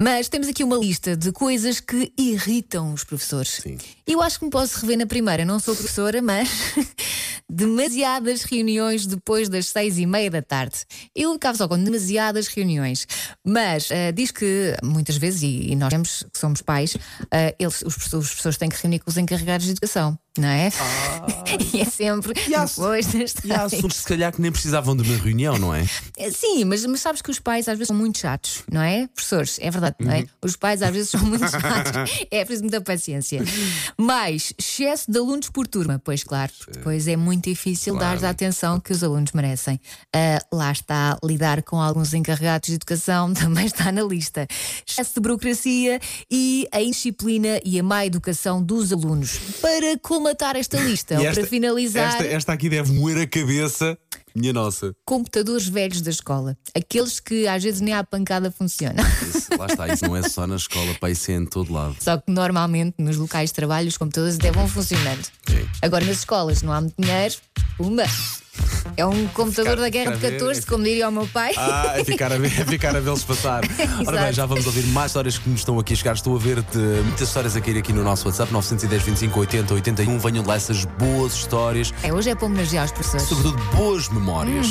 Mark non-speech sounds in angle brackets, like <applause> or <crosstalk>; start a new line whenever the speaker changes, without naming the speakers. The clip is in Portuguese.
Mas temos aqui uma lista de coisas que irritam os professores.
Sim.
Eu acho que me posso rever na primeira. Não sou professora, mas <laughs> demasiadas reuniões depois das seis e meia da tarde. Eu ficava só com demasiadas reuniões. Mas ah, diz que muitas vezes, e, e nós temos, que somos pais, ah, eles, os, os professores têm que reunir com os encarregados de educação, não é? <laughs> e é sempre
E há-
depois das
E há assuntos se calhar que nem precisavam de uma reunião, não é?
Sim, mas, mas sabes que os pais às vezes são muito chatos, não é? Professores, é verdade, não é? Os pais às vezes são muito chatos. <laughs> É preciso muita paciência. Mais excesso de alunos por turma, pois claro, depois é muito difícil dar a atenção que os alunos merecem. Ah, lá está, lidar com alguns encarregados de educação <laughs> também está na lista. Excesso de burocracia e a indisciplina e a má educação dos alunos. Para colmatar esta lista, ou
esta-
para finalizar
Esta, esta aqui deve moer a cabeça. Minha nossa.
computadores velhos da escola. Aqueles que às vezes nem à pancada funcionam.
Isso, lá está, isso não é só na escola, pai, isso é em todo lado.
Só que normalmente nos locais de trabalho os computadores até vão funcionando.
Sim.
Agora nas escolas não há muito dinheiro, pumba! É um computador da guerra de
ficar a ver,
14,
é
como diria o meu pai.
Ah, é ficar a ver, é ficar a vê-los passar. <laughs> Ora bem, já vamos ouvir mais histórias que nos estão aqui a chegar. Estou a ver muitas histórias a cair aqui no nosso WhatsApp, 910 25 80 81. Venham de lá essas boas histórias,
É, hoje é para homenagear os professores.
sobretudo boas memórias.